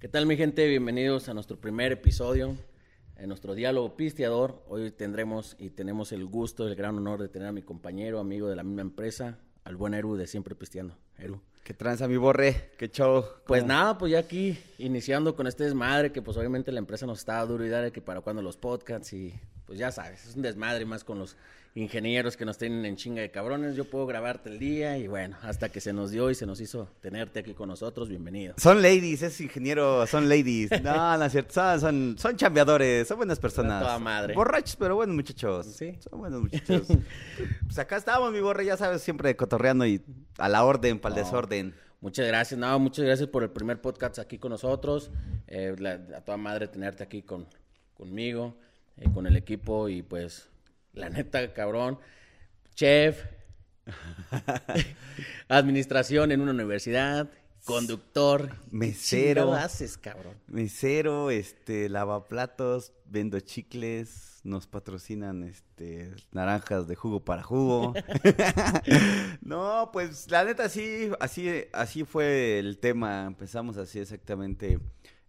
¿Qué tal mi gente? Bienvenidos a nuestro primer episodio, en nuestro diálogo pisteador. Hoy tendremos y tenemos el gusto, el gran honor de tener a mi compañero, amigo de la misma empresa, al buen Eru de Siempre Pisteando. Eru. ¿Qué tranza mi borre? ¿Qué show? Pues nada, pues ya aquí iniciando con este desmadre que pues obviamente la empresa nos está duro y dale que para cuando los podcasts y pues ya sabes, es un desmadre más con los ingenieros que nos tienen en chinga de cabrones. Yo puedo grabarte el día y bueno, hasta que se nos dio y se nos hizo tenerte aquí con nosotros, bienvenido. Son ladies, es ingeniero, son ladies. No, no es cierto, son, son, son chambeadores, son buenas personas. toda madre. Borrachos, pero buenos muchachos. Sí. Son buenos muchachos. pues acá estamos, mi borre, ya sabes, siempre cotorreando y a la orden, para el No. desorden. Muchas gracias, no, muchas gracias por el primer podcast aquí con nosotros. Eh, la- a toda madre tenerte aquí con, conmigo, eh, con el equipo y pues, la neta, cabrón, chef, administración en una universidad, conductor. Mesero. ¿Qué haces, cabrón? Mesero, este, lavaplatos, vendo chicles, nos patrocinan, este, naranjas de jugo para jugo. no, pues la neta sí, así, así fue el tema. Empezamos así exactamente.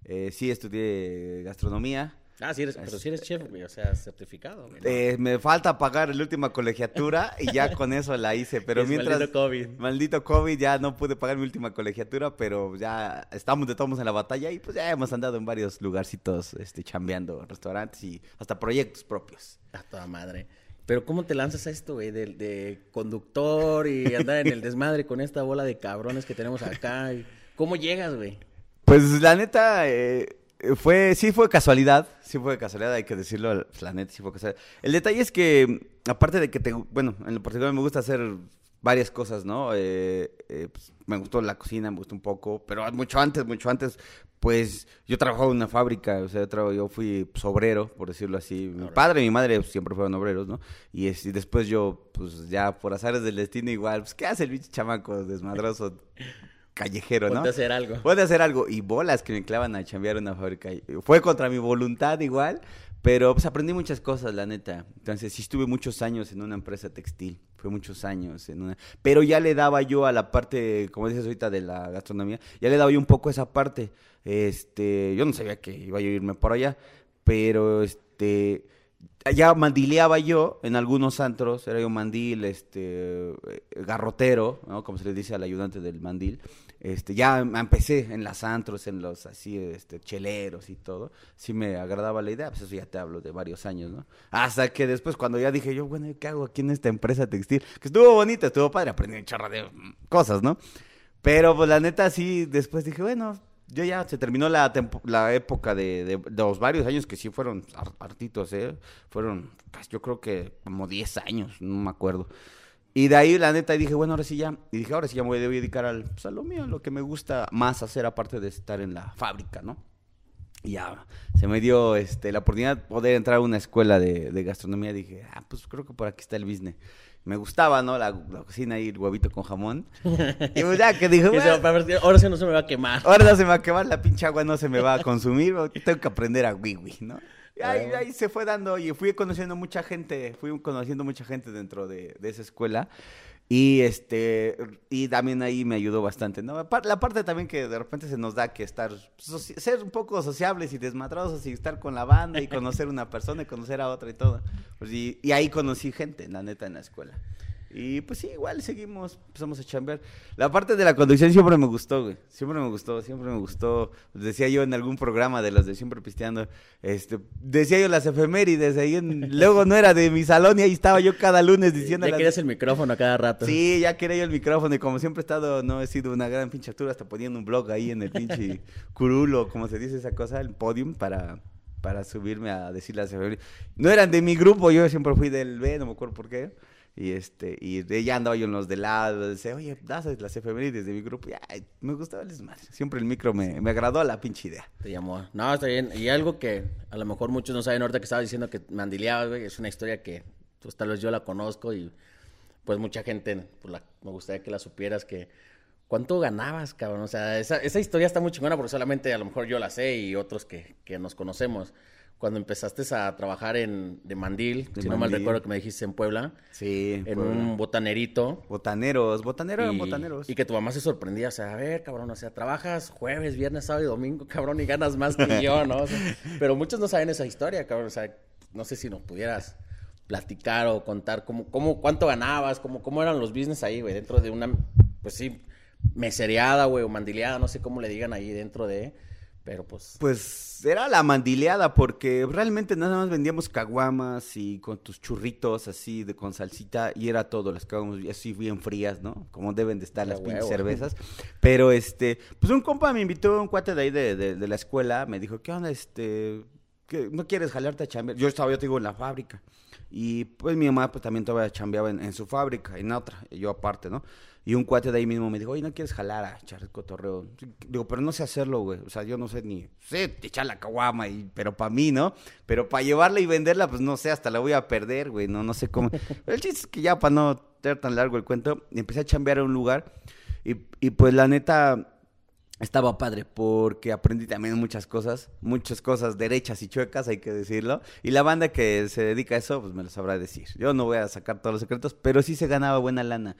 Eh, sí estudié gastronomía. Ah, sí eres, pero sí eres chef, güey, o sea, certificado. güey, ¿no? Eh, me falta pagar la última colegiatura y ya con eso la hice. Pero Es mientras. maldito COVID. Maldito COVID, ya no pude pagar mi última colegiatura, pero ya estamos de todos en la batalla y pues ya hemos andado en varios lugarcitos, este, chambeando, restaurantes y hasta proyectos propios. A toda madre. Pero ¿cómo te lanzas a esto, güey? De, de conductor y andar en el desmadre con esta bola de cabrones que tenemos acá. ¿Cómo llegas, güey? Pues la neta, eh, fue, sí fue casualidad, sí fue casualidad, hay que decirlo, la neta sí fue casualidad. El detalle es que, aparte de que te, bueno, en lo particular me gusta hacer varias cosas, ¿no? Eh, eh, pues, me gustó la cocina, me gustó un poco, pero mucho antes, mucho antes, pues yo trabajaba en una fábrica, o sea, yo, yo fui pues, obrero, por decirlo así. Mi padre y mi madre pues, siempre fueron obreros, ¿no? Y, es- y después yo, pues ya por azares del destino igual, pues ¿qué hace el bicho chamaco desmadroso? Callejero, ¿no? Ponte a hacer algo. Puede hacer algo. Y bolas que me clavan a chambear una fábrica. Fue contra mi voluntad igual, pero pues aprendí muchas cosas, la neta. Entonces sí estuve muchos años en una empresa textil. Fue muchos años en una... Pero ya le daba yo a la parte, como dices ahorita, de la gastronomía, ya le daba yo un poco esa parte. Este, yo no sabía que iba a irme por allá, pero este... Ya mandileaba yo en algunos antros, era yo mandil, este, eh, garrotero, ¿no? Como se le dice al ayudante del mandil. Este, ya em- empecé en las antros, en los así, este, cheleros y todo. Sí me agradaba la idea, pues eso ya te hablo de varios años, ¿no? Hasta que después, cuando ya dije yo, bueno, ¿qué hago aquí en esta empresa textil? Que estuvo bonita, estuvo padre, aprendí un chorro de mm, cosas, ¿no? Pero pues la neta sí, después dije, bueno, yo ya se terminó la, la época de, de- los varios años que sí fueron har- hartitos, ¿eh? Fueron, pues yo creo que como 10 años, no me acuerdo. Y de ahí la neta dije, bueno, ahora sí ya, y dije, ahora sí ya me voy a dedicar al, pues, mío, a lo que me gusta más hacer aparte de estar en la fábrica, ¿no? Ya se me dio este, la oportunidad de poder entrar a una escuela de, de gastronomía. Dije, ah, pues creo que por aquí está el business. Me gustaba, ¿no? La, la cocina y el huevito con jamón. Y pues ya que dije, bueno, ahora sí no se me va a quemar. ahora no se me va a quemar, la pinche agua no se me va a consumir, tengo que aprender a wiwi, ¿no? Y ahí, Ah. ahí se fue dando y fui conociendo mucha gente, fui conociendo mucha gente dentro de, de esa escuela. Y este y también ahí me ayudó bastante, ¿no? La parte también que de repente se nos da que estar ser un poco sociables y desmadrosos y estar con la banda y conocer una persona y conocer a otra y todo. Pues y, y ahí conocí gente, la neta, en la escuela. Y pues sí, igual seguimos, empezamos a chambear. La parte de la conducción siempre me gustó, güey. Siempre me gustó, siempre me gustó. Decía yo en algún programa de los de Siempre Pisteando, este, decía yo las efemérides, ahí en- luego no era de mi salón y ahí estaba yo cada lunes diciendo Ya querías el micrófono a cada rato. Sí, ya quería yo el micrófono y como siempre he estado, no he sido una gran pinche actura, hasta poniendo un blog ahí en el pinche curulo, como se dice esa cosa, el podium para, para subirme a decir las efemérides. No eran de mi grupo, yo siempre fui del B, no me acuerdo por qué. Y este, y ya andaba yo en los de lado, decía, oye, das las efemérides de mi grupo. Y, ay, me gustaba el desmadre. Siempre el micro me, me agradó la pinche idea. Te llamó. No, está bien. Y algo que a lo mejor muchos no saben ahorita que estaba diciendo que mandileabas, güey, es una historia que pues tal vez yo la conozco y pues mucha gente pues, me gustaría que la supieras que ¿cuánto ganabas, cabrón? O sea, esa, esa historia está muy chingona porque solamente a lo mejor yo la sé y otros que, que nos conocemos. Cuando empezaste a trabajar en de Mandil, De si no mal recuerdo que me dijiste en Puebla, Sí. en Puebla. un botanerito. Botaneros, botaneros eran botaneros. y que tu mamá se sorprendía, o sea, a ver, cabrón, o sea, trabajas jueves, viernes, sábado y domingo, cabrón, y ganas más que yo, ¿no? O sea, pero muchos no saben esa historia, cabrón, o sea, no sé si nos pudieras platicar o contar cómo, cómo cuánto ganabas, cómo, cómo eran los business ahí, güey, dentro de una, pues sí, mesereada, güey, o mandileada, no sé cómo le digan ahí dentro de, pero pues... Pues era la mandileada porque realmente nada más vendíamos caguamas y con tus churritos así de con salsita y era todo, las caguamas así bien frías, ¿no? Como deben de estar las pinches cervezas. Pero este, pues un compa me invitó, un cuate de ahí de, de- de la escuela, me dijo, ¿qué onda? Este, ¿qué- ¿no quieres jalarte a chambear? Yo estaba, yo te digo, en la fábrica. Y pues mi mamá pues también todavía chambeaba en, en su fábrica, en otra, y yo aparte, ¿no? Y un cuate de ahí mismo me dijo, oye, ¿no quieres jalar a echar cotorreo? Digo, pero no sé hacerlo, güey. O sea, yo no sé ni, sé echar la caguama, y, pero para mí, ¿no? Pero para llevarla y venderla, pues no sé, hasta la voy a perder, güey. No, no sé cómo. Pero el chiste es que ya para no ser tan largo el cuento, empecé a chambear a un lugar y, y pues la neta estaba padre porque aprendí también muchas cosas, muchas cosas derechas y chuecas, hay que decirlo. Y la banda que se dedica a eso, pues me lo sabrá decir. Yo no voy a sacar todos los secretos, pero sí se ganaba buena lana.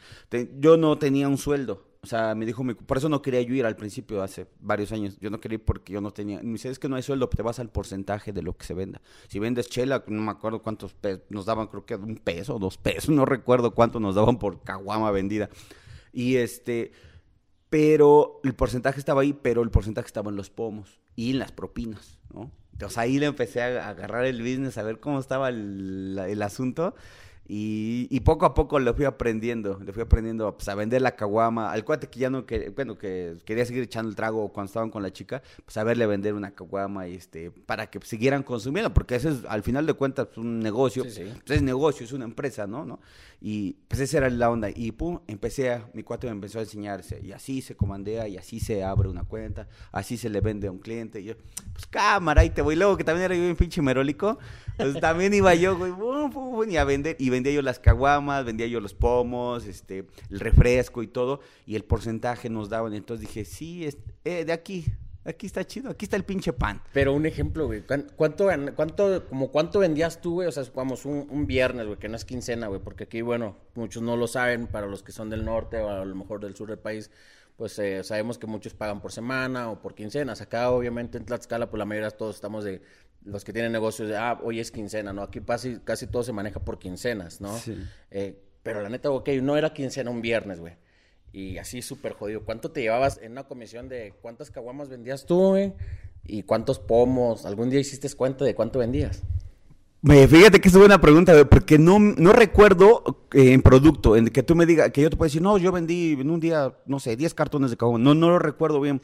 Yo no tenía un sueldo. O sea, me dijo, mi- por eso no quería yo ir al principio, hace varios años. Yo no quería ir porque yo no tenía. Me dice, es que no hay sueldo, te vas al porcentaje de lo que se venda. Si vendes chela, no me acuerdo cuántos pesos, nos daban, creo que un peso, dos pesos, no recuerdo cuánto nos daban por caguama vendida. Y este, pero el porcentaje estaba ahí, pero el porcentaje estaba en los pomos y en las propinas, ¿no? Entonces ahí le empecé a agarrar el business, a ver cómo estaba el, el asunto. Y, y poco a poco le fui aprendiendo, le fui aprendiendo pues, a vender la caguama. Al cuate que ya no, que, bueno, que quería seguir echando el trago cuando estaban con la chica, pues a verle vender una caguama y este, para que siguieran consumiendo, porque ese es al final de cuentas pues, un negocio, Sí, sí. pues, es negocio, es una empresa, ¿no? ¿no? Y pues esa era la onda. Y pum, empecé a, mi cuate me empezó a enseñarse. Y así se comandea, y así se abre una cuenta, así se le vende a un cliente. Y yo, pues cámara, ahí te voy. Luego que también era yo bien pinche merólico, también iba yo, güey, y a vender. Y vendía yo las caguamas, vendía yo los pomos, este, el refresco y todo. Y el porcentaje nos daban. Entonces dije, sí, es, eh, de aquí, aquí está chido, aquí está el pinche pan. Pero un ejemplo, güey. ¿cuán- ¿Cuánto, cuánto, como cuánto vendías tú, güey? O sea, vamos, un, viernes, güey, que no es quincena, güey. Porque aquí, bueno, muchos no lo saben, para los que son del norte o a lo mejor del sur del país, pues eh, sabemos que muchos pagan por semana o por quincenas. Acá, obviamente, en Tlaxcala, pues la mayoría todos estamos de, los que tienen negocios de, ah, hoy es quincena, ¿no? Aquí casi, casi todo se maneja por quincenas, ¿no? Sí. Eh, pero la neta, ok, no era quincena un viernes, güey. Y así súper jodido. ¿Cuánto te llevabas en una comisión de cuántas caguamas vendías tú, güey? ¿Y cuántos pomos? ¿Algún día hiciste cuenta de cuánto vendías? Me, fíjate que es buena pregunta, güey, porque no, no recuerdo eh, en producto, en que tú me digas, que yo te puedo decir, no, yo vendí en un día, no sé, 10 cartones de caguama. No, no lo recuerdo bien.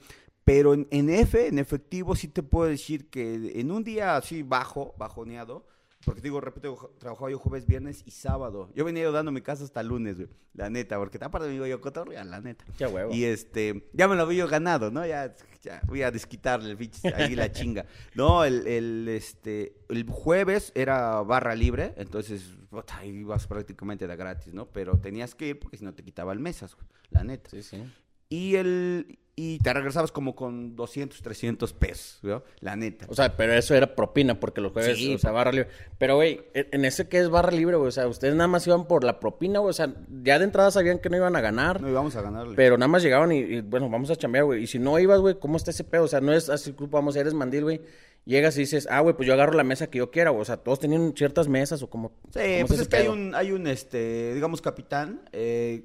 Pero en, en F, en efectivo, sí te puedo decir que en un día así bajo, bajoneado, porque digo, repito, trabajaba yo jueves, viernes y sábado. Yo venía yo dando mi casa hasta lunes, güey, la neta, porque aparte me digo yo cotorrea, la neta. Ya huevo. Y este, ya me lo había yo ganado, ¿no? Ya, ya voy a desquitarle el bicho, ahí la chinga. No, el, el, este, el jueves era barra libre, entonces, puta, ahí ibas prácticamente de gratis, ¿no? Pero tenías que ir porque si no te quitaba el mesas, güey, la neta. Sí, sí. Y el, y te regresabas como con 200, 300 pesos, ¿no? La neta. O sea, pero eso era propina, porque los jueves, Sí, o sea, barra libre. Pero, güey, en en ese que es barra libre, güey, o sea, ustedes nada más iban por la propina, güey, o sea, ya de entrada sabían que no iban a ganar. no íbamos a ganarle. Pero nada más llegaban y, y, bueno, vamos a chambear, güey. Y si no ibas, güey, ¿cómo está ese pedo? O sea, no es así, vamos, eres mandil, güey. Llegas y dices, ah, güey, pues yo agarro la mesa que yo quiera, güey. O sea, todos tenían ciertas mesas o como. Sí, ¿cómo pues es que hay un, hay un, este, digamos, capitán eh,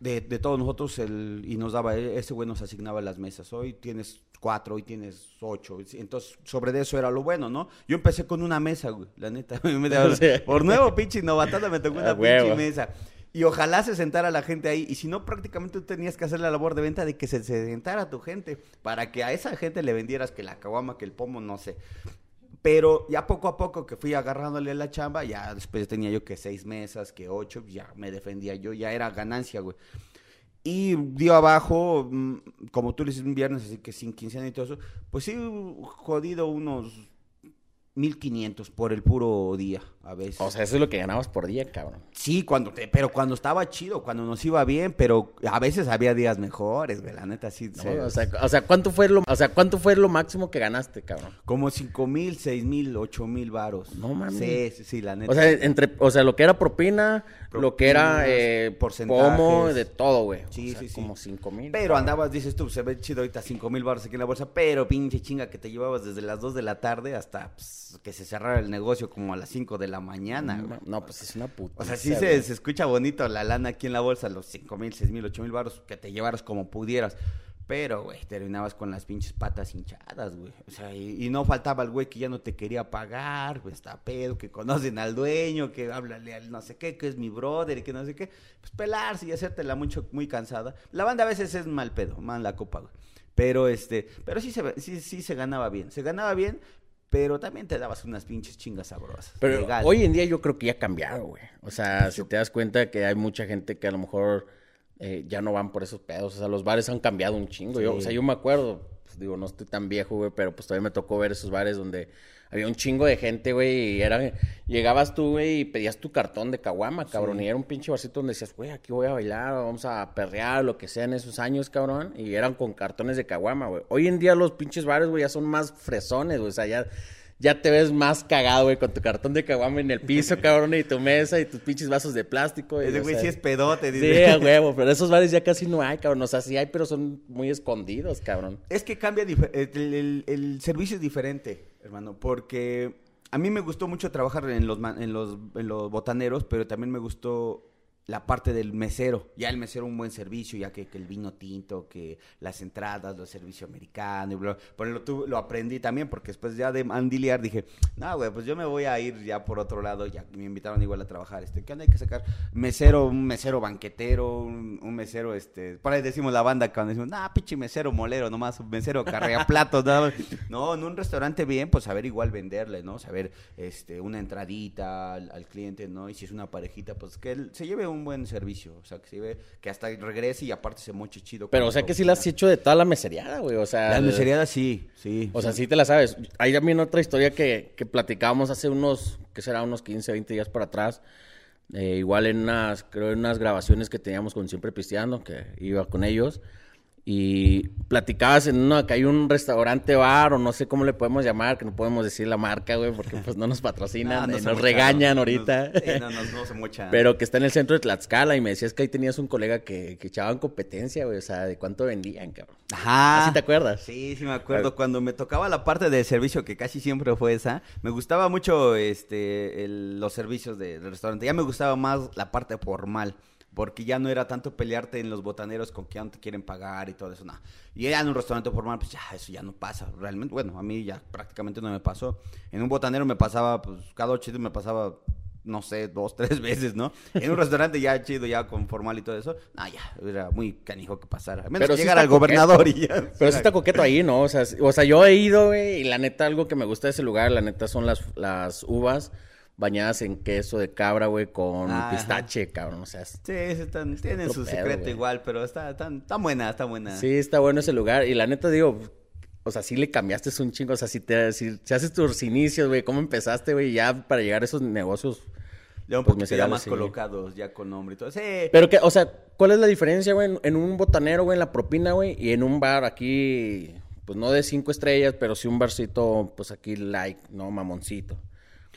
de, de todos nosotros el, y nos daba, e- ese güey nos asignaba las mesas. Hoy tienes cuatro, hoy tienes ocho. Entonces, sobre eso era lo bueno, ¿no? Yo empecé con una mesa, güey, la neta. Por nuevo, pinche novatada, me tocó una pinche mesa. Y ojalá se sentara la gente ahí. Y si no, prácticamente tú tenías que hacer la labor de venta de que se, se sentara tu gente. Para que a esa gente le vendieras que la caguama, que el pomo, no sé. Pero ya poco a poco que fui agarrándole la chamba, ya después tenía yo que seis mesas, que ocho, ya me defendía yo, ya era ganancia, güey. Y dio abajo, mm, como tú le dices un viernes, así que sin quincena y todo eso, pues sí, jodido unos 1500 por el puro día, a veces. O sea, eso es lo que ganabas por día, cabrón. Sí, cuando te, pero cuando estaba chido, cuando nos iba bien, pero a veces había días mejores, güey, la neta sí. No, o, sea, o sea, ¿cuánto fue lo, o sea, ¿cuánto fue lo máximo que ganaste, cabrón? como cinco mil, seis mil, ocho mil varos. No mames. Sí, sí, sí, la neta. O sea, entre, o sea, lo que era propina, lo que era eh, porcentajes. pomo, de todo, güey. Sí, O sea, sí, sí. Como cinco mil. Pero andabas, dices tú, se ve chido ahorita cinco mil baros aquí en la bolsa, pero pinche chinga que te llevabas desde las 2 de la tarde hasta pues, que se cerrara el negocio como a las 5 de la mañana, güey. No, pues es una puta. O sea, sí se, se escucha bonito la lana aquí en la bolsa, los cinco mil, seis mil, ocho mil baros, que te llevaras como pudieras. Pero, güey, terminabas con las pinches patas hinchadas, güey. O sea, y, y no faltaba el güey que ya no te quería pagar, pues está pedo, que conocen al dueño, que háblale al no sé qué, que es mi brother y que no sé qué. Pues pelarse y hacértela mucho, muy cansada. La banda a veces es mal pedo, mal la copa, güey. Pero, este, pero sí se, sí, sí se ganaba bien. Se ganaba bien, pero también te dabas unas pinches chingas sabrosas. Pero legal. hoy en día yo creo que ya ha cambiado, güey. O sea, si te das cuenta que hay mucha gente que a lo mejor eh, ya no van por esos pedos. O sea, los bares han cambiado un chingo. Yo, o sea, yo me acuerdo, pues, digo, no estoy tan viejo, güey, pero pues todavía me tocó ver esos bares donde había un chingo de gente, güey, y era, llegabas tú, güey, y pedías tu cartón de caguama, cabrón, y era un pinche barcito donde decías, güey, aquí voy a bailar, vamos a perrear, lo que sea en esos años, cabrón, y eran con cartones de caguama, güey. Hoy en día los pinches bares, güey, ya son más fresones, güey, o sea, ya... Ya te ves más cagado, güey, con tu cartón de caguama en el piso, cabrón, y tu mesa y tus pinches vasos de plástico. Ese güey sí es pedote, Sí, dice. a huevo, pero esos bares ya casi no hay, cabrón. O sea, sí hay, pero son muy escondidos, cabrón. Es que cambia, el- el servicio es diferente, hermano, porque a mí me gustó mucho trabajar en los, en los, en los botaneros, pero también me gustó la parte del mesero. Ya el mesero un buen servicio, ya que, el vino tinto, que las entradas, los servicios americanos, y bla. Pero lo, tu- lo aprendí también, porque después ya de mandiliar dije, no, güey, pues yo me voy a ir ya por otro lado, ya me invitaron igual a trabajar, este, ¿qué onda hay que sacar? Mesero, un mesero banquetero, un, mesero, este, por ahí decimos la banda cuando decimos, nah, pinche mesero molero, nomás un mesero carrea platos, nada más". No, en un restaurante bien, pues saber igual venderle, ¿no? Saber, este, una entradita al, al cliente, ¿no? Y si es una parejita, pues que él se lleve un buen servicio, o sea, que se lleve, que hasta regrese y aparte se moche chido. Pero, o sea, que sí la has hecho de toda la meseriada, güey. O sea, Las el- meseriadas sí, sí. O sea, sí te la sabes. Hay también otra historia que, que platicábamos hace unos, que será unos 15, 20 días para atrás. Eh, igual en unas, creo en unas grabaciones que teníamos con Siempre Pisteando, que iba con ellos. Y platicabas en una que hay un restaurante bar o no sé cómo le podemos llamar, que no podemos decir la marca, güey, porque pues no nos patrocinan, Ah, no eh, se nos mocharon. regañan ahorita. no, no, no se mochan. Pero que está en el centro de Tlaxcala y me decías que ahí tenías un colega que, que echaban competencia, güey, o sea, de cuánto vendían, cabrón. Ajá. ¿Así te acuerdas? Sí, sí me acuerdo. Cuando me tocaba la parte de servicio, que casi siempre fue esa, me gustaba mucho este el- los servicios de- del restaurante. Ya me gustaba más la parte formal. Porque ya no era tanto pelearte en los botaneros con que ya no te quieren pagar y todo eso, no. Y ya en un restaurante formal, pues ya, eso ya no pasa. Realmente, bueno, a mí ya prácticamente no me pasó. En un botanero me pasaba, pues cada ocho me pasaba, no sé, dos, tres veces, ¿no? En un restaurante ya chido, ya con formal y todo eso, no, ya, era muy canijo que pasara. A menos Pero que sí llegara el gobernador y ya. Pero sí está coqueto ahí, ¿no? O sea, o sea, yo he ido, güey, y la neta, algo que me gusta de ese lugar, la neta, son las, las uvas bañadas en queso de cabra, güey, con pistache, cabrón. O sea, es- Sí, están- tienen su pedo, secreto güey. igual, pero está, está, está buena, está buena. sí, está bueno ese lugar. Y la neta, digo, o sea, sí le cambiaste un chingo. O sea, si, te, si, si haces tus inicios, güey, ¿cómo empezaste, güey, ya para llegar a esos negocios? Ya un Pues poquito ya más sí. colocados, ya con nombre y todo. Sí, Pero que, o sea, ¿cuál es la diferencia, güey, en, en un botanero, güey, en la propina, güey, y en un bar aquí, pues no de cinco estrellas, pero sí un barcito, pues aquí like, no, mamoncito?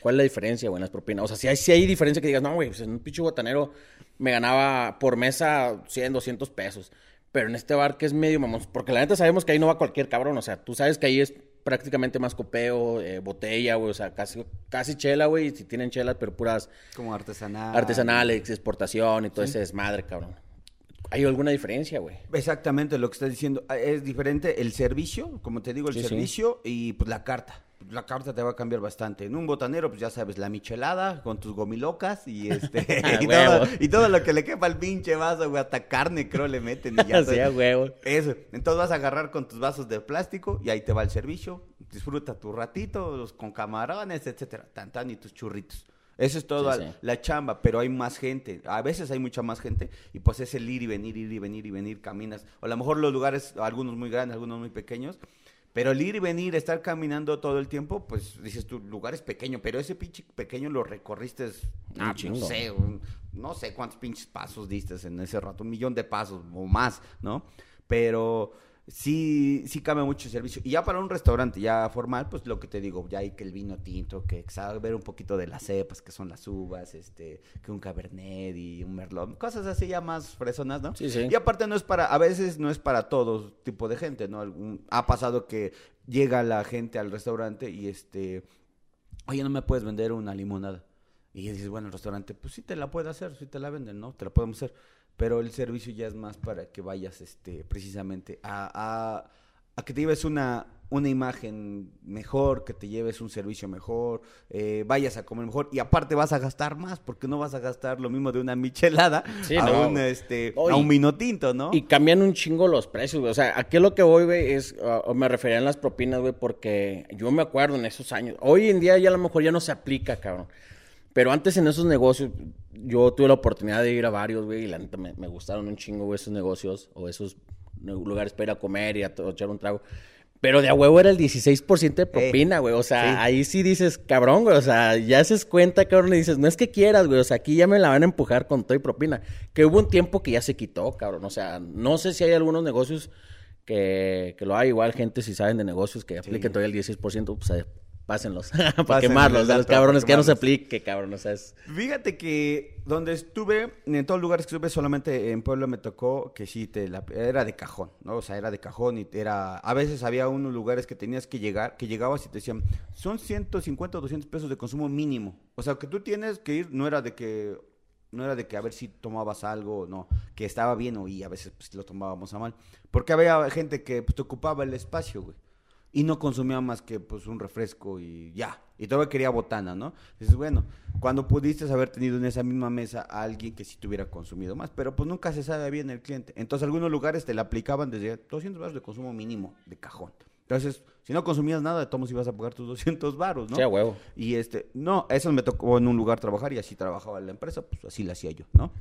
¿Cuál es la diferencia, güey, en las propinas? O sea, si hay, si hay diferencia que digas, no, güey, pues en un pinche botanero me ganaba por mesa 100, 200 pesos. Pero en este bar que es medio mamón, porque la neta sabemos que ahí no va cualquier cabrón, o sea, tú sabes que ahí es prácticamente más copeo, eh, botella, güey, o sea, casi, casi chela, güey, si tienen chelas, pero puras como artesanal. artesanales, exportación y todo ese desmadre, cabrón. ¿Hay alguna diferencia, güey? Exactamente lo que estás diciendo. Ah, Es diferente el servicio, como te digo, el Sí, sí. servicio y pues la carta. La carta te va a cambiar bastante. En un botanero, pues ya sabes, la michelada con tus gomilocas y este y, todo, y todo lo que le quepa al pinche vaso, güey, hasta carne creo le meten y ya Así a huevo. Eso. Entonces vas a agarrar con tus vasos de plástico y ahí te va el servicio. Disfruta tu ratito, los con camarones, etcétera, tan tan y tus churritos. Eso es Sí, sí. la chamba, pero hay más gente. A veces hay mucha más gente y pues es el ir y venir, ir y venir y venir, caminas. O a lo mejor los lugares, algunos muy grandes, algunos muy pequeños, Pero el ir y venir, estar caminando todo el tiempo, pues dices tu lugar es pequeño, pero ese pinche pequeño lo recorriste, ah, no sé, no sé cuántos pinches pasos diste en ese rato, un millón de pasos o más, ¿no? Pero sí, sí cambia mucho el servicio. Y ya para un restaurante ya formal, pues lo que te digo, ya hay que el vino tinto, que saber un poquito de las cepas, que son las uvas, este, que un cabernet y un merlot, cosas así ya más fresonas, ¿no? Sí, sí. Y aparte no es para, a veces no es para todo tipo de gente, ¿no? Algún, ha pasado que llega la gente al restaurante y este, oye, no me puedes vender una limonada. Y dices, bueno, el restaurante, pues sí te la puede hacer, sí te la venden, ¿no? Te la podemos hacer pero el servicio ya es más para que vayas este, precisamente a, a, que te lleves una, una imagen mejor, que te lleves un servicio mejor, eh, vayas a comer mejor y aparte vas a gastar más porque no vas a gastar lo mismo de una michelada a, un, este, a un vino tinto, ¿no? Y cambian un chingo los precios, güey. O sea, aquí lo que voy, güey, es, uh, me refería a las propinas, güey, porque yo me acuerdo en esos años. Hoy en día ya a lo mejor ya no se aplica, cabrón. Pero antes en esos negocios, yo tuve la oportunidad de ir a varios, güey, y la neta me, gustaron un chingo, güey, esos negocios o esos lugares para ir a comer y a, echar un trago. Pero de a huevo era el 16% de propina, güey. O sea, ahí sí dices, cabrón, güey. O sea, ya haces cuenta, cabrón, y dices, no es que quieras, güey. O sea, aquí ya me la van a empujar con todo y propina. Que hubo un tiempo que ya se quitó, cabrón. O sea, no sé si hay algunos negocios que, que lo hay. Igual gente, si saben de negocios, que apliquen todavía el 16%, pues pásenlos para quemarlos a los cabrones, que ya no se aplique, cabrón, o sea, es... Fíjate que donde estuve, en todos los lugares que estuve, solamente en Puebla me tocó que sí, te era de cajón, ¿no? O sea, era de cajón y era... A veces había unos lugares que tenías que llegar, que llegabas y te decían, son 150 o 200 pesos de consumo mínimo. O sea, que tú tienes que ir, no era de que... No era de que a ver si tomabas algo, no, que estaba bien o y a veces pues, lo tomábamos a mal. Porque había gente que pues, te ocupaba el espacio, güey y no consumía más que pues un refresco y ya. Y todavía quería botana, ¿no? Dices, bueno, cuando pudiste haber tenido en esa misma mesa a alguien que sí tuviera consumido más, pero pues nunca se sabe bien el cliente. Entonces algunos lugares te la aplicaban desde 200 baros de consumo mínimo de cajón. Entonces, si no consumías nada, de todos ibas a pagar tus 200 baros, ¿no? Sí, huevo. Y este, no, eso me tocó en un lugar trabajar y así trabajaba la empresa, pues así la hacía yo, ¿no?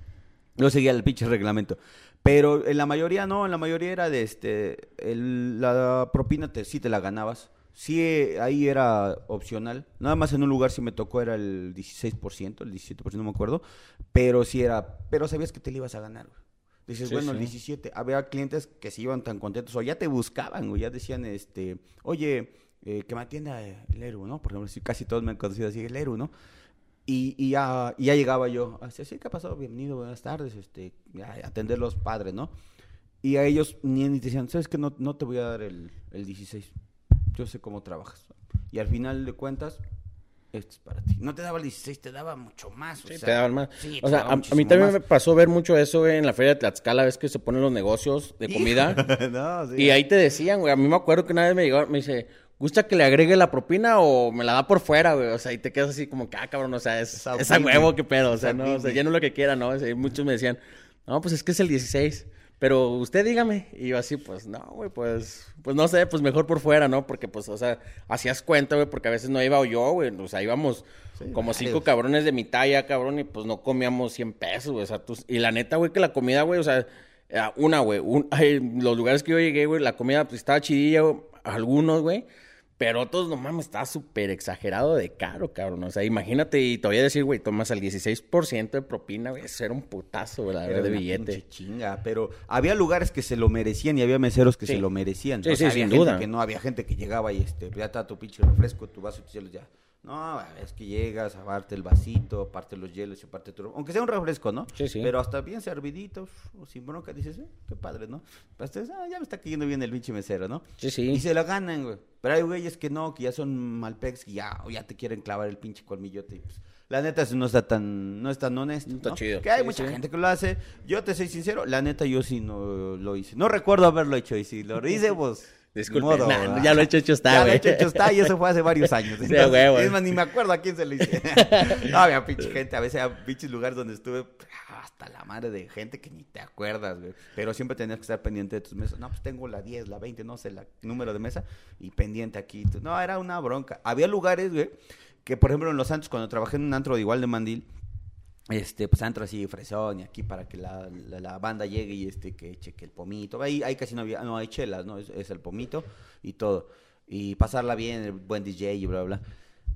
Yo seguía el pinche reglamento. Pero en la mayoría no, en la mayoría era de este, la propina te, sí te la ganabas. Sí, ahí era opcional. Nada más en un lugar sí me tocó era el 16%, el 17%, no me acuerdo. Pero sí era, pero sabías que te lo ibas a ganar. Dices, bueno, el 17. Había clientes que se iban tan contentos o ya te buscaban o ya decían, este, oye, eh, que me atienda el Eru, ¿no? Por ejemplo, casi todos me han conocido así, el Eru, ¿no? Y, y, ya, ya llegaba yo, así, ¿qué ha pasado? Bienvenido, buenas tardes, este, a atender los padres, ¿no? Y a ellos ni, ni te decían, ¿sabes que no, no te voy a dar el, el 16? Yo sé cómo trabajas. Y al final de cuentas, esto es para ti. No te daba el 16, te daba mucho más. sí, te daban más. o sea, a, mí también me pasó ver mucho eso en la feria de Tlaxcala, ves que se ponen los negocios de comida. no, sí, y ahí te decían, güey, a mí me acuerdo que una vez me llegó, me dice, ¿gusta que le agregue la propina o me la da por fuera, güey? O sea, y te quedas así como que, ah, cabrón, o sea, es, es a huevo, qué pedo. O sea, no, o sea, lleno lo que quiera, ¿no? muchos me decían, no, pues es que es el 16. Pero usted dígame. Y yo así, pues, no, güey, pues, pues no sé, pues mejor por fuera, ¿no? Porque, pues, o sea, hacías cuenta, güey, porque a veces no iba yo, güey. O sea, íbamos como cinco cabrones de mi talla, cabrón, y pues no comíamos 100 pesos, güey. O sea, tú... y la neta, güey, que la comida, güey, o sea, una, güey, un... los lugares que yo llegué, güey, la comida, pues, estaba chidilla, algunos, güey. Pero otros, no mames, está súper exagerado de caro, cabrón. O sea, imagínate y te voy a decir, güey, tomas el 16% de propina, güey. Eso era un putazo, güey, de billete. chinga, pero había lugares que se lo merecían y había meseros que se lo merecían. Sí, sí, sin duda. Que no había gente que llegaba y este, ya está tu pinche refresco, tu vaso ya. No, es que llegas, aparte el vasito, aparte los hielos y aparte tu... Aunque sea un refresco, ¿no? Sí, sí. Pero hasta bien servidito, o sin bronca, dices, eh, qué padre, ¿no? Ah, ya me está cayendo bien el pinche mesero, ¿no? Sí, sí. Y se la ganan, güey. Pero hay güeyes que no, que ya son malpex, que ya, ya te quieren clavar el pinche colmillote. Y pues, la neta no está tan, no es tan honesto. No está chido. Que hay mucha gente que lo hace. Yo te soy sincero, la neta yo sí no lo hice. No recuerdo haberlo hecho y si lo hice, pues... Disculpe, ya lo he hecho, hecho está, Ya lo he hecho, hecho está, y eso fue hace varios años. Entonces, es más, ni me acuerdo a quién se lo hice. no, había pinche gente, a veces había pinches lugares donde estuve hasta la madre de gente que ni te acuerdas, güey. Pero siempre tenías que estar pendiente de tus mesas. No, pues tengo la 10, la 20, no sé, el número de mesa, y pendiente aquí. No, era una bronca. Había lugares, güey, que por ejemplo en Los Santos, cuando trabajé en un antro de igual de mandil, este, pues antro así fresón y aquí para que la, la, banda llegue y este que cheque el pomito. Ahí, ahí casi no había, no hay chelas, ¿no? Es, el pomito y todo. y pasarla bien, el buen DJ y bla, bla. bla.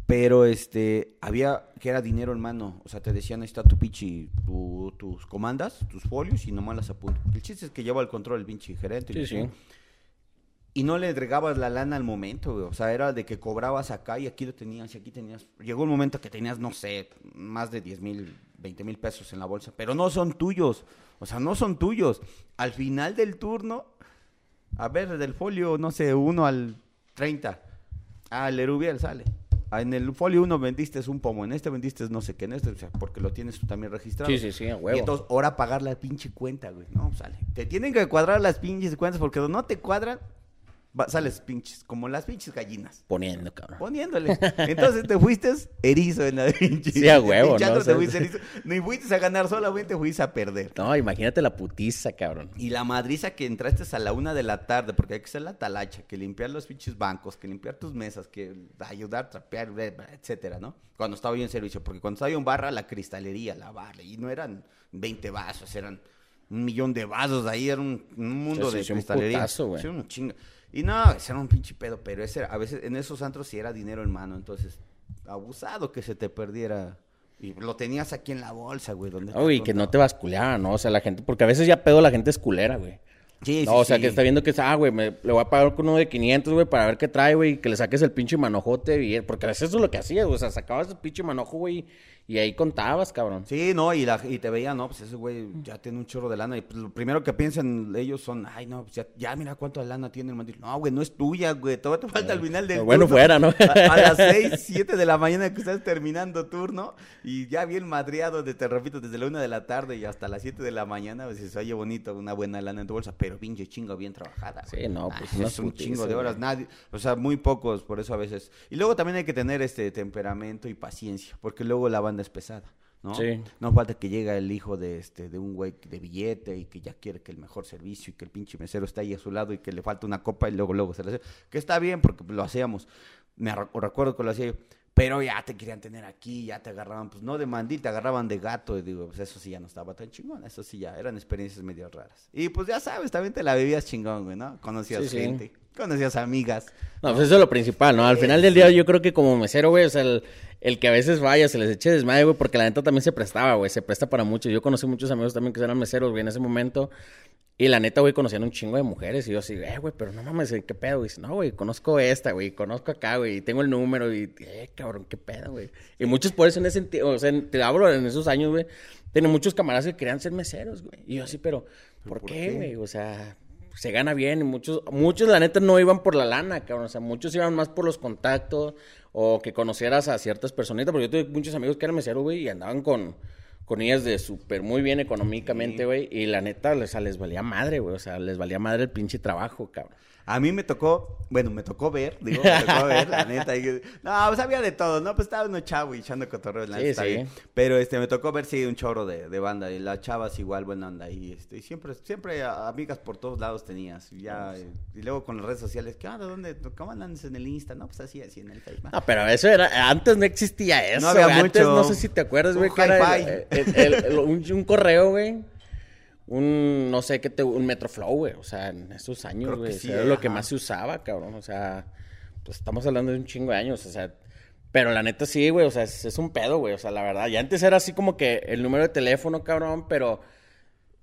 Pero este, había que era dinero en mano. O sea, te decían, ahí está tu pichi, tu- tus comandas, tus folios y nomás las apunto. El chiste es que lleva el control el pinche gerente. Sí, sí. Y no le entregabas la lana al momento, güey. O sea, era de que cobrabas acá y aquí lo tenías y aquí tenías. Llegó un momento que tenías, no sé, más de 10 mil, 20 mil pesos en la bolsa. Pero no son tuyos. O sea, no son tuyos. Al final del turno, a ver, del folio, no sé, 1 al 30. Ah, el Erubiel sale. Ah, En el folio 1 vendiste un pomo, en este vendiste no sé qué, en este, o sea, porque lo tienes tú también registrado. Sí, sí, sí, a Y huevo. entonces, ahora pagar la pinche cuenta, güey. No, sale. Te tienen que cuadrar las pinches cuentas porque no te cuadran, va- sales pinches, como las pinches gallinas. Poniendo, cabrón. Poniéndole. Entonces te fuiste erizo en la pinche. Sí, a huevo, ¿no? Te fuiste erizo. Ni fuiste a ganar, solamente fuiste a perder. No, imagínate la putiza, cabrón. Y la madriza que entraste a la una de la tarde, porque hay que hacer la talacha, que limpiar los pinches bancos, que limpiar tus mesas, que ayudar, trapear, etcétera, ¿no? Cuando estaba yo en servicio, porque cuando estaba yo en barra, la cristalería, la barra, y no eran 20 vasos, eran un millón de vasos, ahí era un, un mundo de sí, un cristalería. putazo, güey. Sí, un. Y no, ese era un pinche pedo, pero ese era- a veces en esos antros sí era dinero en mano, entonces abusado que se te perdiera. Y lo tenías aquí en la bolsa, güey. Donde Uy, que no te basculeaba, ¿no? O sea, la gente, porque a veces ya pedo la gente es culera, güey. Sí, No, sí, o sea, sí. que está viendo que, ah, güey, me, le voy a pagar con uno de 500, güey, para ver qué trae, güey, y que le saques el pinche manojote, y, porque eso es lo que hacías, o sea, sacabas el pinche manojo, güey, y ahí contabas, cabrón. Sí, no, y, la, y te veían, no, pues ese güey ya tiene un chorro de lana. Y pues, lo primero que piensan ellos son, ay, no, pues ya, ya mira cuánto de lana tiene el mandil. No, güey, no es tuya, güey. Todavía te falta al final del Pero bueno, turno. fuera, ¿no? A, a las 6, 7 de la mañana que estás terminando turno y ya bien madreado, de, te repito, desde la 1 de la tarde y hasta las 7 de la mañana, pues se oye bonito, una buena lana en tu bolsa, pero pinche chingo bien trabajada. güey. Sí, no, pues, Ah, unas es un chingo de horas, nadie, o sea, muy pocos, por eso a veces. Y luego también hay que tener este temperamento y paciencia, porque luego la banda es pesada. ¿no? Sí. No falta que llega el hijo de este de un güey de billete y que ya quiere que el mejor servicio y que el pinche mesero está ahí a su lado y que le falta una copa y luego luego se le hace. Que está bien porque lo hacíamos. Me recuerdo que lo hacía yo. Pero ya te querían tener aquí, ya te agarraban, pues no de mandil, te agarraban de gato. Y digo, pues eso sí ya no estaba tan chingón. Eso sí ya eran experiencias medio raras. Y pues ya sabes, también te la bebías chingón, güey, ¿no? Conocías Sí, sí. Conocías amigas. No, pues eso es lo principal, ¿no? Al final del día yo creo que como mesero, güey, o sea, el, el que a veces vaya, se les eche desmadre, güey, porque la neta también se prestaba, güey, se presta para mucho. Yo conocí muchos amigos también que eran meseros, güey, en ese momento. Y la neta, güey, conocían un chingo de mujeres. Y yo así, eh, güey, pero no mames, ¿qué pedo? Y dice, no, güey, conozco esta, güey, conozco acá, güey, y tengo el número. Y, eh, cabrón, qué pedo, güey. Y muchos por eso en ese sentido, o sea, te hablo en esos años, güey, tenía muchos camaradas que querían ser meseros, güey. Y yo así, pero, ¿por, por qué? güey? O sea, se gana bien y muchos, muchos la neta no iban por la lana, cabrón. O sea, muchos iban más por los contactos o que conocieras a ciertas personitas. Porque yo tuve muchos amigos que eran meseros, güey, y andaban con, con ellas de súper muy bien económicamente, güey. Y la neta, o sea, les valía madre, güey. O sea, les valía madre el pinche trabajo, cabrón. A mí me tocó, bueno, me tocó ver, digo, me tocó ver, la neta. y- no, pues había de todo, ¿no? Pues estaba uno chavo y echando cotorreo, la Sí, neta, sí. Pero este, me tocó ver, sí, un chorro de, de banda. Y las chavas igual, buena onda. Y, este, y siempre, siempre amigas por todos lados tenías. Y ya, y luego con las redes sociales, ¿qué onda? ¿Dónde? ¿Cómo andan en el Insta? No, pues así, así en el Facebook. Ah, pero eso era, antes no existía eso. No había. Antes, mucho. no sé si te acuerdas, güey, que era hi-fi. el- el- el- el- un, un correo, güey. Un, no sé qué te, un Metroflow, güey. O sea, en esos años, que güey. sí, era lo que ajá. más se usaba, cabrón. O sea, pues estamos hablando de un chingo de años, o sea. Pero la neta sí, güey, o sea, es, es un pedo, güey. O sea, la verdad. Y antes era así como que el número de teléfono, cabrón, pero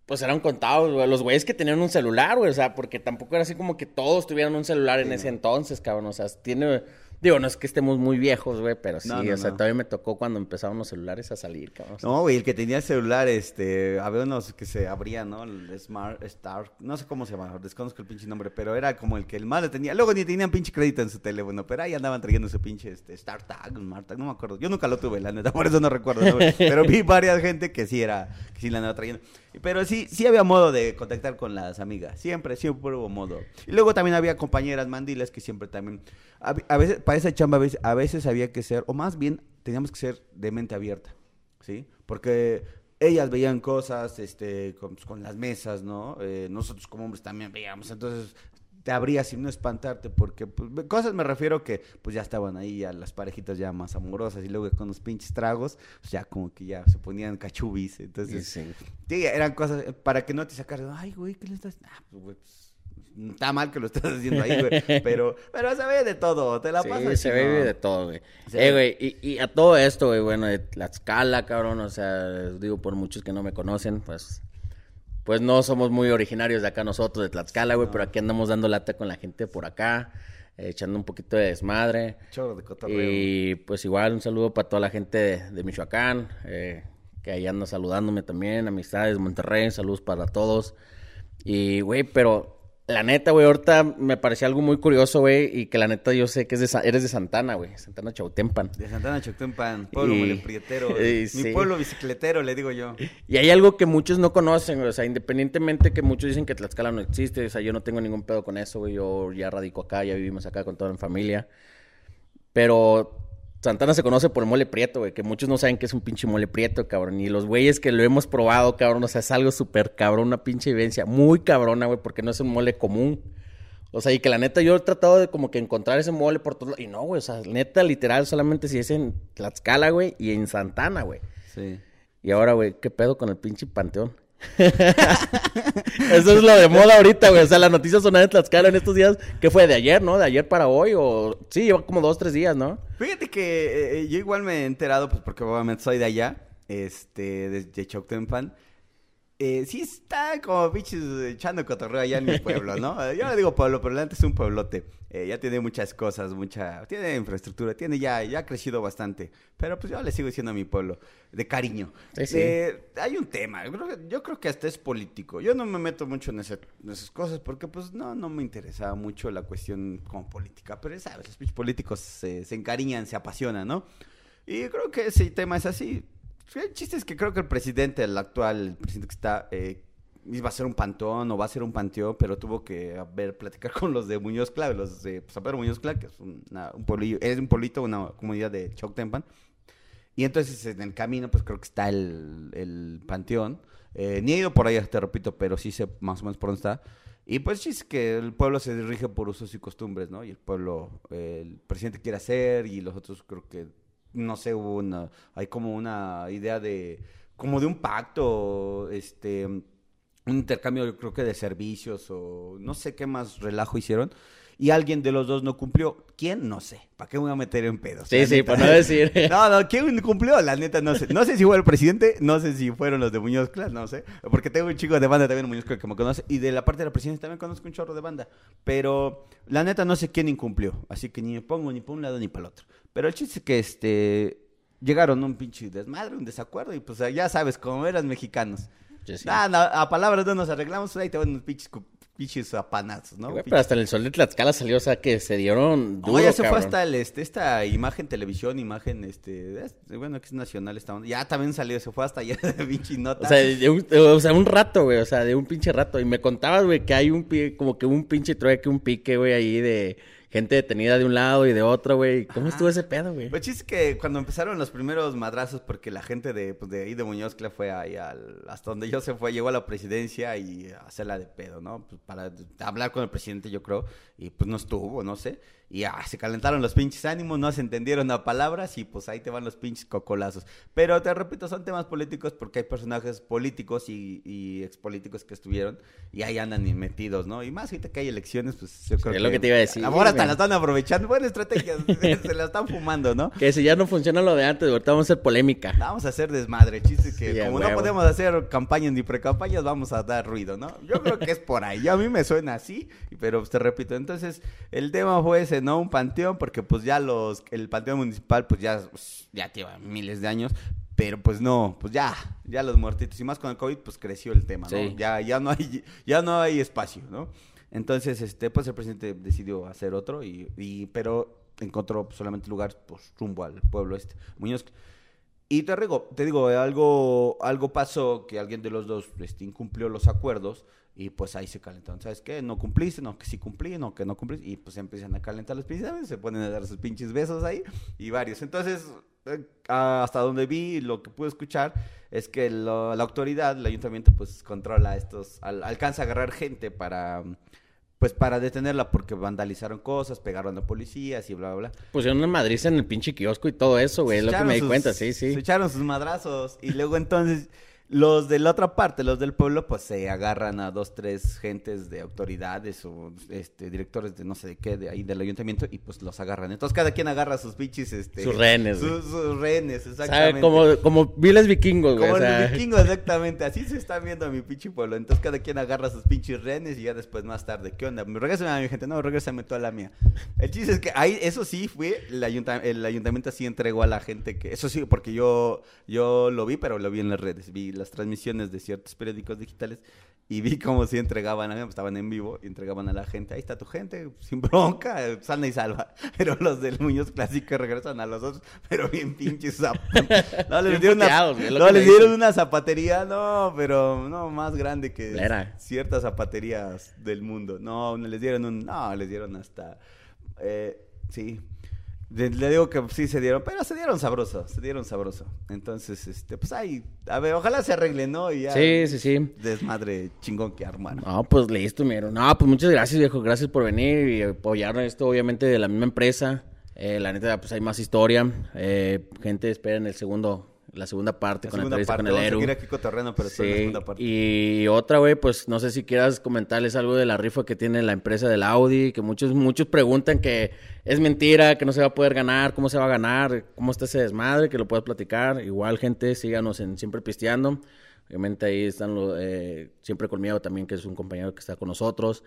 pues eran contados, güey. Los güeyes que tenían un celular, güey. O sea, porque tampoco era así como que todos tuvieran un celular en ese entonces, cabrón. O sea, tiene. Digo, no es que estemos muy viejos, güey, pero sí, No, no, o sea, no. todavía me tocó cuando empezaron los celulares a salir, cabrón. No, güey, el que tenía el celular, este, había unos que se abrían, ¿no? El Smart Star, no sé cómo se llama, desconozco el pinche nombre, pero era como el que el más le tenía. Luego ni tenían pinche crédito en su teléfono, pero ahí andaban trayendo ese pinche este, Star Tag, Smart Tag, no me acuerdo. Yo nunca lo tuve, la neta, por eso no recuerdo pero vi varias gente que sí era, que sí la andaba trayendo. Pero sí, sí había modo de contactar con las amigas, siempre, siempre hubo modo. Y luego también había compañeras mandilas que siempre también, a, a veces, para esa chamba, a veces, a veces había que ser, o más bien, teníamos que ser de mente abierta. ¿sí? Porque ellas veían cosas este, con, con las mesas, ¿no? Eh, nosotros como hombres también veíamos, entonces te abrías sin no espantarte, porque pues, cosas me refiero que pues ya estaban ahí ya las parejitas ya más amorosas y luego con los pinches tragos, pues ya como que ya se ponían cachubis, entonces Sí, sí. sí, eran cosas eh, para que no te sacaras, ay güey, ¿qué le estás? Ah, pues güey, pues, Está mal que lo estás haciendo ahí, güey. Pero, pero se ve de todo, te la Sí, pasas. se ve de todo, güey. Sí. Eh, güey, y, y a todo esto, güey, bueno, de Tlaxcala, cabrón, o sea, digo por muchos que no me conocen, pues, pues no somos muy originarios de acá nosotros, de Tlaxcala, güey, pero aquí andamos dando lata con la gente por acá, eh, echando un poquito de desmadre. Chorro de cotorreo. Y pues igual un saludo para toda la gente de, de Michoacán, eh, que ahí anda saludándome también, amistades de Monterrey, saludos para todos. Y, güey, pero la neta, güey, ahorita me parecía algo muy curioso, güey, y que la neta yo sé que es de, eres de Santana, güey, Santana Chautempan. De Santana Choctempan, pueblo Y- Mi sí. pueblo bicicletero, le digo yo. Y hay algo que muchos no conocen, güey, o sea, independientemente que muchos dicen que Tlaxcala no existe, o sea, yo no tengo ningún pedo con eso, güey, yo ya radico acá, ya vivimos acá con toda mi familia. Pero Santana se conoce por el mole prieto, güey, que muchos no saben que es un pinche mole prieto, cabrón. Y los güeyes que lo hemos probado, cabrón, o sea, es algo súper cabrón, una pinche vivencia muy cabrona, güey, porque no es un mole común. O sea, y que la neta yo he tratado de como que encontrar ese mole por todos lados. Y no, güey, o sea, neta, literal, solamente si es en Tlaxcala, güey, y en Santana, güey. Sí. Y ahora, güey, ¿qué pedo con el pinche panteón? Eso es lo de moda ahorita, güey. O sea, la noticia sonada en Tlaxcala en estos días, ¿qué fue? ¿De ayer, no? ¿De ayer para hoy? O sí, lleva como dos, tres días, ¿no? Fíjate que eh, yo igual me he enterado, pues porque obviamente soy de allá, este, desde Choctempan. Eh, sí está como bichos echando cotorreo allá en mi pueblo, ¿no? Eh, Yo no digo pueblo, pero antes es un pueblote. Eh, ya tiene muchas cosas, mucha... Tiene infraestructura, tiene ya... Ya ha crecido bastante. Pero pues yo le sigo diciendo a mi pueblo, de cariño. Sí, sí. Eh, hay un tema, yo creo, que, yo creo que hasta es político. Yo no me meto mucho en, ese- en esas cosas porque pues no, no me interesaba mucho la cuestión como política. Pero sabes, los políticos se, se encariñan, se apasionan, ¿no? Y creo que ese tema es así. El chiste es que creo que el presidente, el actual, el presidente que está, eh, iba a ser un panteón o va a ser un panteón, pero tuvo que platicar con los de Muñoz Clave, los de San Pedro Muñoz Clave, que es un pueblito, una comunidad de Choctempan. Y entonces en el camino, pues creo que está el, panteón. Eh, ni he ido por allá, te repito, pero sí sé más o menos por dónde está. Y pues sí es que el pueblo se rige por usos y costumbres, ¿no? Y el pueblo, eh, el presidente quiere hacer y los otros creo que, no sé, hubo una, hay como una idea de, como de un pacto, este, un intercambio yo creo que de servicios o no sé qué más relajo hicieron. Y alguien de los dos no cumplió. ¿Quién? No sé. ¿Para qué me voy a meter en pedos? Sí, La sí, neta. para no decir. No, no, ¿quién cumplió? La neta, no sé. No sé si fue el presidente, no sé si fueron los de Muñoz Clan, no sé. Porque tengo un chico de banda también, Muñoz Clan, que me conoce. Y de la parte de la presidencia también conozco un chorro de banda. Pero la neta, no sé quién incumplió. Así que ni me pongo ni para un lado ni para el otro. Pero el chiste es que este. Llegaron un pinche desmadre, un desacuerdo. Y pues ya sabes, como eran mexicanos. Sí. Ah, no, a palabras no nos arreglamos, ahí te van unos pinches, pinches apanazos, ¿no? Güey, pero hasta en el sol de Tlaxcala salió, o sea, que se dieron No, duro, ya se fue hasta el, este, esta imagen televisión, imagen, este, es- bueno, que es nacional esta onda. Ya también salió, se fue hasta allá de pinche nota. O sea, de un, o sea, un rato, güey, o sea, de un pinche rato. Y me contabas, güey, que hay un, como que un pinche trueque, un pique, güey, ahí de gente detenida de un lado y de otro, güey. ¿Cómo Ajá. estuvo ese pedo, güey? Pues chiste que cuando empezaron los primeros madrazos, porque la gente de, pues, de ahí de Muñoz que fue ahí al, hasta donde yo se fue, llegó a la presidencia y a hacerla de pedo, ¿no? Pues para hablar con el presidente, yo creo, y pues no estuvo, no sé. Y ah, se calentaron los pinches ánimos, no se entendieron a palabras y pues ahí te van los pinches cocolazos. Pero te repito, son temas políticos porque hay personajes políticos y, y expolíticos que estuvieron y ahí andan metidos, ¿no? Y más ahorita que hay elecciones, pues yo creo es que... lo que te iba a decir, Ahora hasta la están aprovechando, buena estrategia, se la están fumando, ¿no? Que si ya no funciona lo de antes, ahorita vamos a hacer polémica. Vamos a hacer desmadre, chiste que Sí, como no podemos hacer campañas ni precampañas, vamos a dar ruido, ¿no? Yo creo que es por ahí. A mí me suena así, pero pues, te repito, entonces el tema fue ese, ¿no? Un panteón, porque pues ya los, el panteón municipal pues ya, pues, ya lleva miles de años, pero pues no, pues ya, ya los muertitos y más con el COVID pues creció el tema, ¿no? Sí. Ya, ya no hay, ya no hay espacio, ¿no? Entonces, este, pues el presidente decidió hacer otro y, y pero encontró solamente lugar pues rumbo al pueblo este, Muñoz. Y te digo, te digo, algo, algo pasó que alguien de los dos este, incumplió los acuerdos y pues ahí se calentaron. ¿Sabes qué? No cumpliste, no, que sí cumplí, no, que no cumpliste. Y pues empiezan a calentar los pinches, se ponen a dar sus pinches besos ahí y varios. Entonces, eh, hasta donde vi, lo que pude escuchar es que lo- la autoridad, el ayuntamiento, pues controla estos, al- alcanza a agarrar gente para... Pues para detenerla porque vandalizaron cosas, pegaron a policías y bla, bla, bla. Pusieron una madriza en el pinche kiosco y todo eso, güey. Es lo que me di sus- cuenta, sí, sí. Se echaron sus madrazos. Y luego entonces, Los de la otra parte, los del pueblo, pues se agarran a dos, tres gentes de autoridades o este, directores de no sé de qué, de ahí del ayuntamiento, y pues los agarran. Entonces cada quien agarra sus pinches, este... Sus rehenes. Sus, sus rehenes, exactamente. como, como viles vikingos, güey. Como o sea, el vikingo, exactamente. Así se está viendo a mi pinche pueblo. Entonces cada quien agarra sus pinches renes y ya después más tarde, ¿qué onda? Regrésame a mi gente. No, regrésame toda la mía. El chiste es que ahí, eso sí fue, el, ayunta- el ayuntamiento sí entregó a la gente que, eso sí, porque yo, yo lo vi, pero lo vi en las redes. Vi las transmisiones de ciertos periódicos digitales y vi cómo sí entregaban, a- estaban en vivo y entregaban a la gente. Ahí está tu gente, sin bronca, sana y salva. Pero los del Muñoz Clásico regresan a los otros, pero bien pinches zap. No, les dieron una, puteados, no, les dieron una zapatería, no, pero no más grande que Era. ciertas zapaterías del mundo. No, no les dieron un, no, les dieron hasta, eh, sí. Le, digo que sí se dieron, pero se dieron sabroso, se dieron sabroso. Entonces, este, pues ahí, a ver, ojalá se arregle, ¿no? Y ya Sí, sí, sí. desmadre chingón que armaron. No, pues listo, miro. No, pues muchas gracias, viejo. Gracias por venir y apoyar esto, obviamente, de la misma empresa. Eh, la neta, pues hay más historia. Eh, gente, esperen el segundo, la segunda parte La con la segunda entrevista parte, con el vamos a seguir aquí cotorreando, pero solo la Sí, segunda parte. y otra, güey, pues no sé si quieras comentarles algo de la rifa que tiene la empresa del Audi, que muchos, muchos preguntan que es mentira, que no se va a poder ganar, cómo se va a ganar, cómo está ese desmadre, que lo puedes platicar. Igual, gente, síganos en Siempre Pisteando. Obviamente ahí están los, eh, Siempre Conmigo también, que es un compañero que está con nosotros.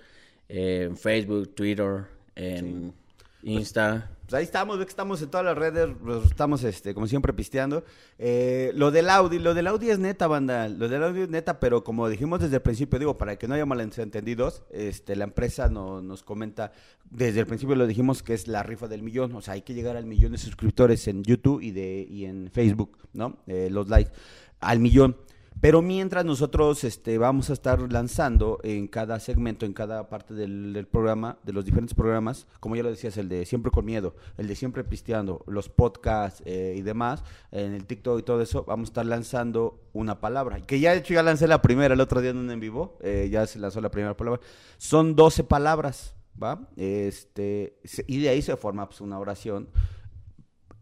eh, en Facebook, Twitter, en Insta. Pues ahí estamos, ve que estamos en todas las redes, pues, estamos este, como siempre pisteando. Eh, lo del Audi, lo del Audi es neta, banda, lo del Audi es neta, pero como dijimos desde el principio, digo, para que no haya malentendidos, este, la empresa no- nos comenta, desde el principio lo dijimos que es la rifa del millón, o sea, hay que llegar al millón de suscriptores en YouTube y, de, y en Facebook, ¿no? Eh, los likes, al millón. Pero mientras nosotros este, vamos a estar lanzando en cada segmento, en cada parte del, programa, de los diferentes programas, como ya lo decías, el de Siempre con Miedo, el de Siempre Pisteando, los podcasts eh, y demás, en el TikTok y todo eso, vamos a estar lanzando una palabra. Que ya de hecho ya lancé la primera el otro día en un en vivo, eh, ya se lanzó la primera palabra. Son 12 palabras, ¿va? Este, y de ahí se forma pues, una oración.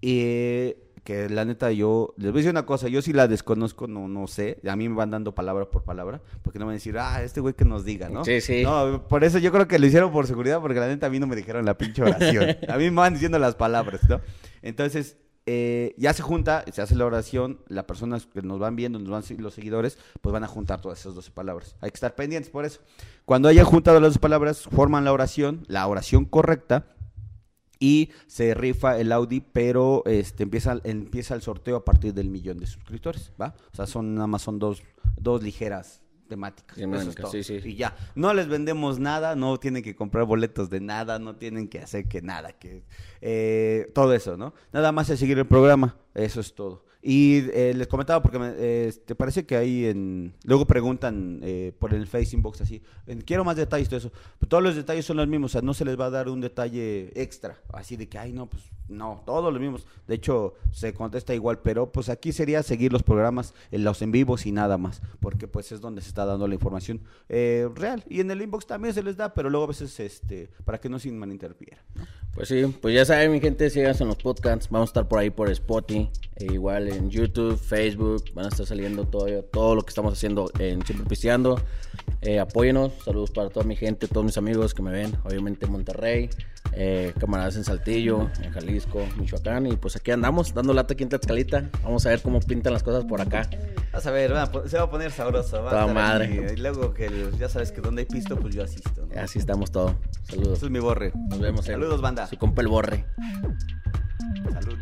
Y que la neta yo, les voy a decir una cosa, yo si la desconozco, no, no sé, a mí me van dando palabra por palabra, porque no me van a decir, ah, este güey que nos diga, ¿no? Sí, sí. No, por eso yo creo que lo hicieron por seguridad, porque la neta a mí no me dijeron la pinche oración, a mí me van diciendo las palabras, ¿no? Entonces, eh, ya se junta, se hace la oración, las personas que nos van viendo, nos van los seguidores, pues van a juntar todas esas 12 palabras. Hay que estar pendientes por eso. Cuando hayan juntado las 12 palabras, forman la oración, la oración correcta, y se rifa el Audi, pero este empieza, empieza el sorteo a partir del millón de suscriptores, ¿va? O sea, son nada más son dos, dos ligeras temáticas. Eso es todo. sí, sí. Y ya, no les vendemos nada, no tienen que comprar boletos de nada, no tienen que hacer que nada, que eh, todo eso, ¿no? Nada más es seguir el programa, eso es todo. Y eh, les comentaba porque me, eh, te parece que ahí en luego preguntan eh, por el Face Inbox así, quiero más detalles todo eso. Pero todos los detalles son los mismos, o sea, no se les va a dar un detalle extra, así de que ay no, pues no, todos los mismos. De hecho, se contesta igual, pero pues aquí sería seguir los programas, en los en vivos y nada más, porque pues es donde se está dando la información eh, real. Y en el inbox también se les da, pero luego a veces este para que no se malinterfiera. Pues sí, pues ya saben, mi gente, síganos en los podcasts. Vamos a estar por ahí por Spotify, e igual en YouTube, Facebook. Van a estar saliendo todo, todo lo que estamos haciendo en Siempre Pisteando. Eh, apóyenos, saludos para toda mi gente, todos mis amigos que me ven, obviamente en Monterrey, eh, camaradas en Saltillo, en Jalisco, Michoacán. Y pues aquí andamos, dando lata aquí en Tlaxcalita. Vamos a ver cómo pintan las cosas por acá. Vas a ver, se va a poner sabroso. Va Toda madre. y luego que el- ya sabes que donde hay pisto, pues yo asisto. ¿no? Así estamos todos. Saludos. Ese es mi borre. Nos vemos. en- Saludos, banda. Su compa el borre. Salud.